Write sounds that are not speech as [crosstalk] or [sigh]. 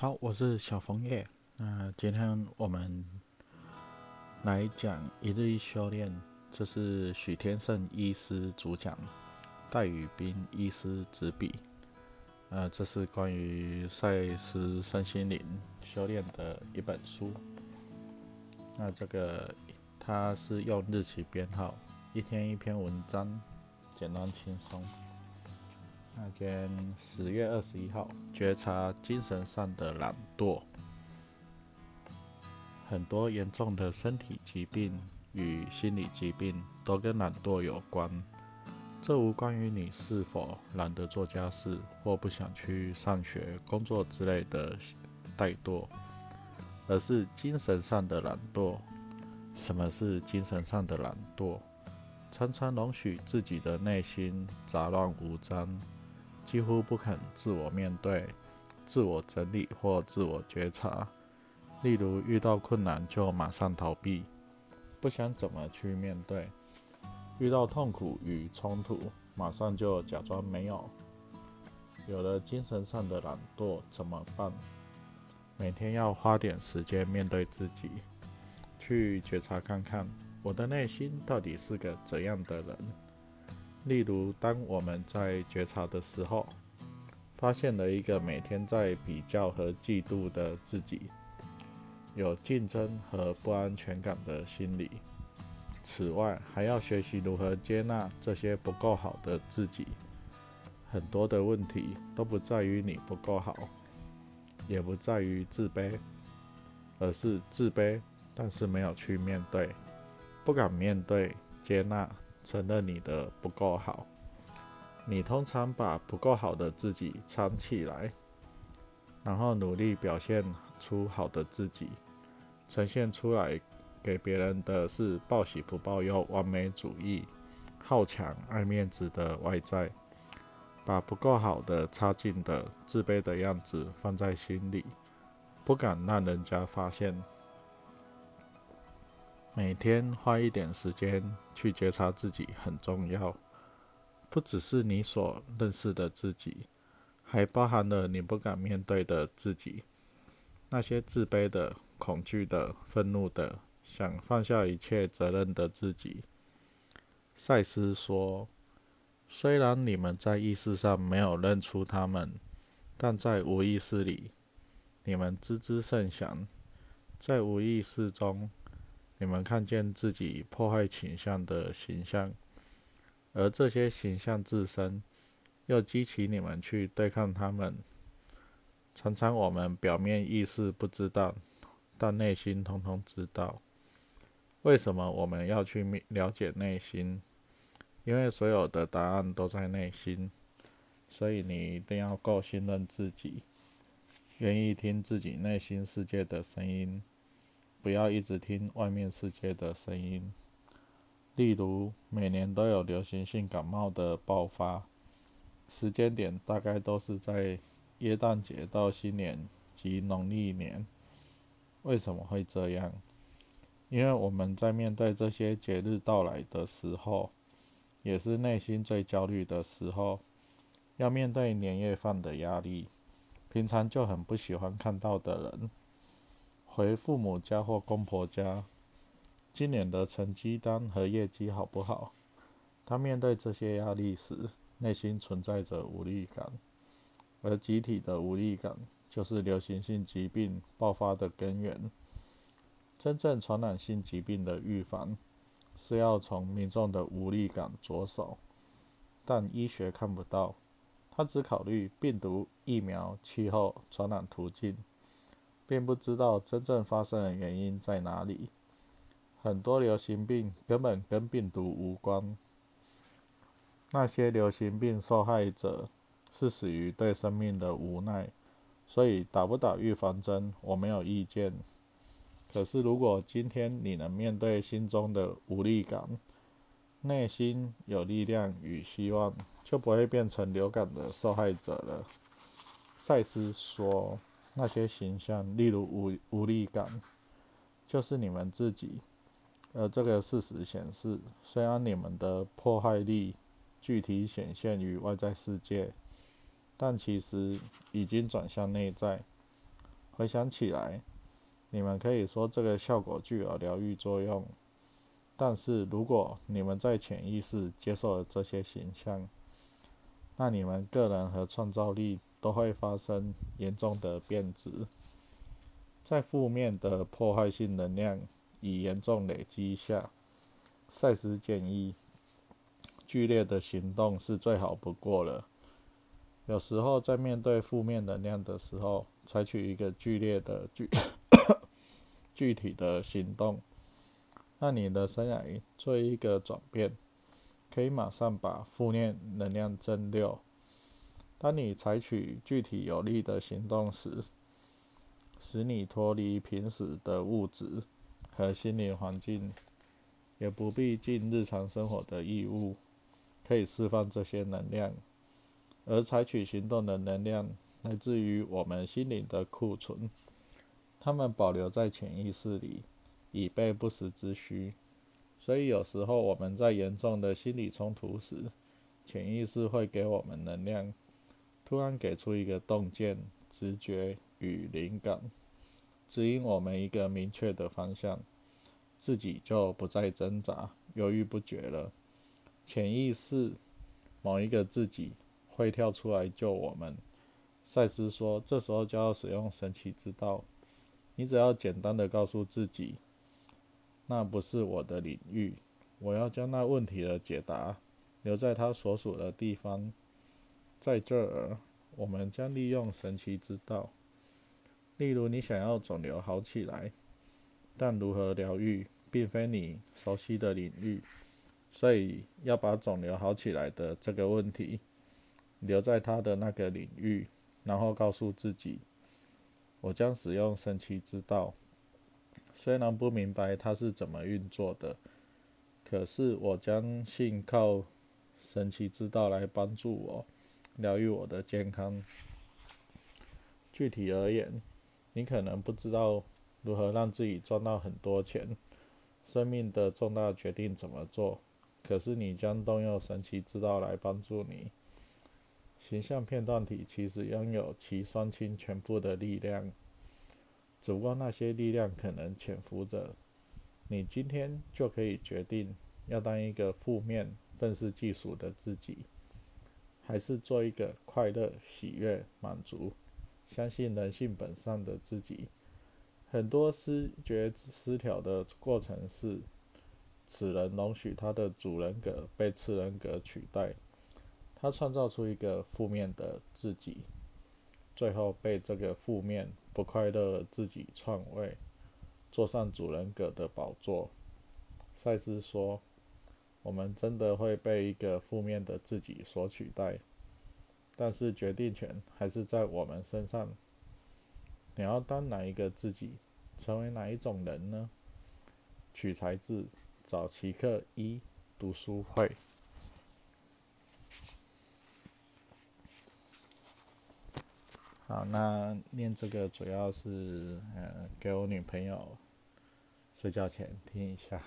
好，我是小枫叶。那今天我们来讲一日一修炼，这是许天胜医师主讲，戴宇斌医师执笔。呃，这是关于赛斯身心灵修炼的一本书。那这个它是用日期编号，一天一篇文章，简单轻松。那天十月二十一号，觉察精神上的懒惰。很多严重的身体疾病与心理疾病都跟懒惰有关。这无关于你是否懒得做家事或不想去上学、工作之类的怠惰，而是精神上的懒惰。什么是精神上的懒惰？常常容许自己的内心杂乱无章。几乎不肯自我面对、自我整理或自我觉察。例如，遇到困难就马上逃避，不想怎么去面对；遇到痛苦与冲突，马上就假装没有。有了精神上的懒惰怎么办？每天要花点时间面对自己，去觉察看看我的内心到底是个怎样的人。例如，当我们在觉察的时候，发现了一个每天在比较和嫉妒的自己，有竞争和不安全感的心理。此外，还要学习如何接纳这些不够好的自己。很多的问题都不在于你不够好，也不在于自卑，而是自卑，但是没有去面对，不敢面对接纳。承认你的不够好，你通常把不够好的自己藏起来，然后努力表现出好的自己，呈现出来给别人的是报喜不报忧、完美主义、好强、爱面子的外在，把不够好的、差劲的、自卑的样子放在心里，不敢让人家发现。每天花一点时间去觉察自己很重要，不只是你所认识的自己，还包含了你不敢面对的自己，那些自卑的、恐惧的、愤怒的、想放下一切责任的自己。赛斯说：“虽然你们在意识上没有认出他们，但在无意识里，你们知之甚详，在无意识中。”你们看见自己破坏倾向的形象，而这些形象自身又激起你们去对抗他们。常常我们表面意识不知道，但内心通通知道。为什么我们要去了解内心？因为所有的答案都在内心，所以你一定要够信任自己，愿意听自己内心世界的声音。不要一直听外面世界的声音，例如每年都有流行性感冒的爆发，时间点大概都是在耶诞节到新年及农历年。为什么会这样？因为我们在面对这些节日到来的时候，也是内心最焦虑的时候，要面对年夜饭的压力，平常就很不喜欢看到的人。回父母家或公婆家，今年的成绩单和业绩好不好？他面对这些压力时，内心存在着无力感，而集体的无力感就是流行性疾病爆发的根源。真正传染性疾病的预防，是要从民众的无力感着手，但医学看不到，他只考虑病毒、疫苗、气候、传染途径。并不知道真正发生的原因在哪里。很多流行病根本跟病毒无关。那些流行病受害者是死于对生命的无奈，所以打不打预防针我没有意见。可是如果今天你能面对心中的无力感，内心有力量与希望，就不会变成流感的受害者了。赛斯说。那些形象，例如无无力感，就是你们自己。而这个事实显示，虽然你们的迫害力具体显现于外在世界，但其实已经转向内在。回想起来，你们可以说这个效果具有疗愈作用。但是如果你们在潜意识接受了这些形象，那你们个人和创造力都会发生严重的变质。在负面的破坏性能量已严重累积下，赛斯建议，剧烈的行动是最好不过了。有时候在面对负面能量的时候，采取一个剧烈的具 [coughs] 具体的行动。那你的生涯做一个转变，可以马上把负面能量蒸馏。当你采取具体有力的行动时，使你脱离平时的物质和心理环境，也不必尽日常生活的义务，可以释放这些能量。而采取行动的能量来自于我们心灵的库存，它们保留在潜意识里。以备不时之需，所以有时候我们在严重的心理冲突时，潜意识会给我们能量，突然给出一个洞见、直觉与灵感，指引我们一个明确的方向，自己就不再挣扎、犹豫不决了。潜意识某一个自己会跳出来救我们。赛斯说，这时候就要使用神奇之道，你只要简单的告诉自己。那不是我的领域，我要将那问题的解答留在他所属的地方。在这儿，我们将利用神奇之道。例如，你想要肿瘤好起来，但如何疗愈并非你熟悉的领域，所以要把肿瘤好起来的这个问题留在他的那个领域，然后告诉自己：我将使用神奇之道。虽然不明白它是怎么运作的，可是我将信靠神奇之道来帮助我疗愈我的健康。具体而言，你可能不知道如何让自己赚到很多钱，生命的重大决定怎么做，可是你将动用神奇之道来帮助你。形象片段体其实拥有其双亲全部的力量。只不过那些力量可能潜伏着，你今天就可以决定要当一个负面、愤世嫉俗的自己，还是做一个快乐、喜悦、满足、相信人性本善的自己。很多失觉失调的过程是，此人容许他的主人格被次人格取代，他创造出一个负面的自己，最后被这个负面。不快乐，自己篡位，坐上主人格的宝座。赛斯说：“我们真的会被一个负面的自己所取代，但是决定权还是在我们身上。你要当哪一个自己，成为哪一种人呢？”取材自早期课一读书会。好，那念这个主要是，呃，给我女朋友睡觉前听一下。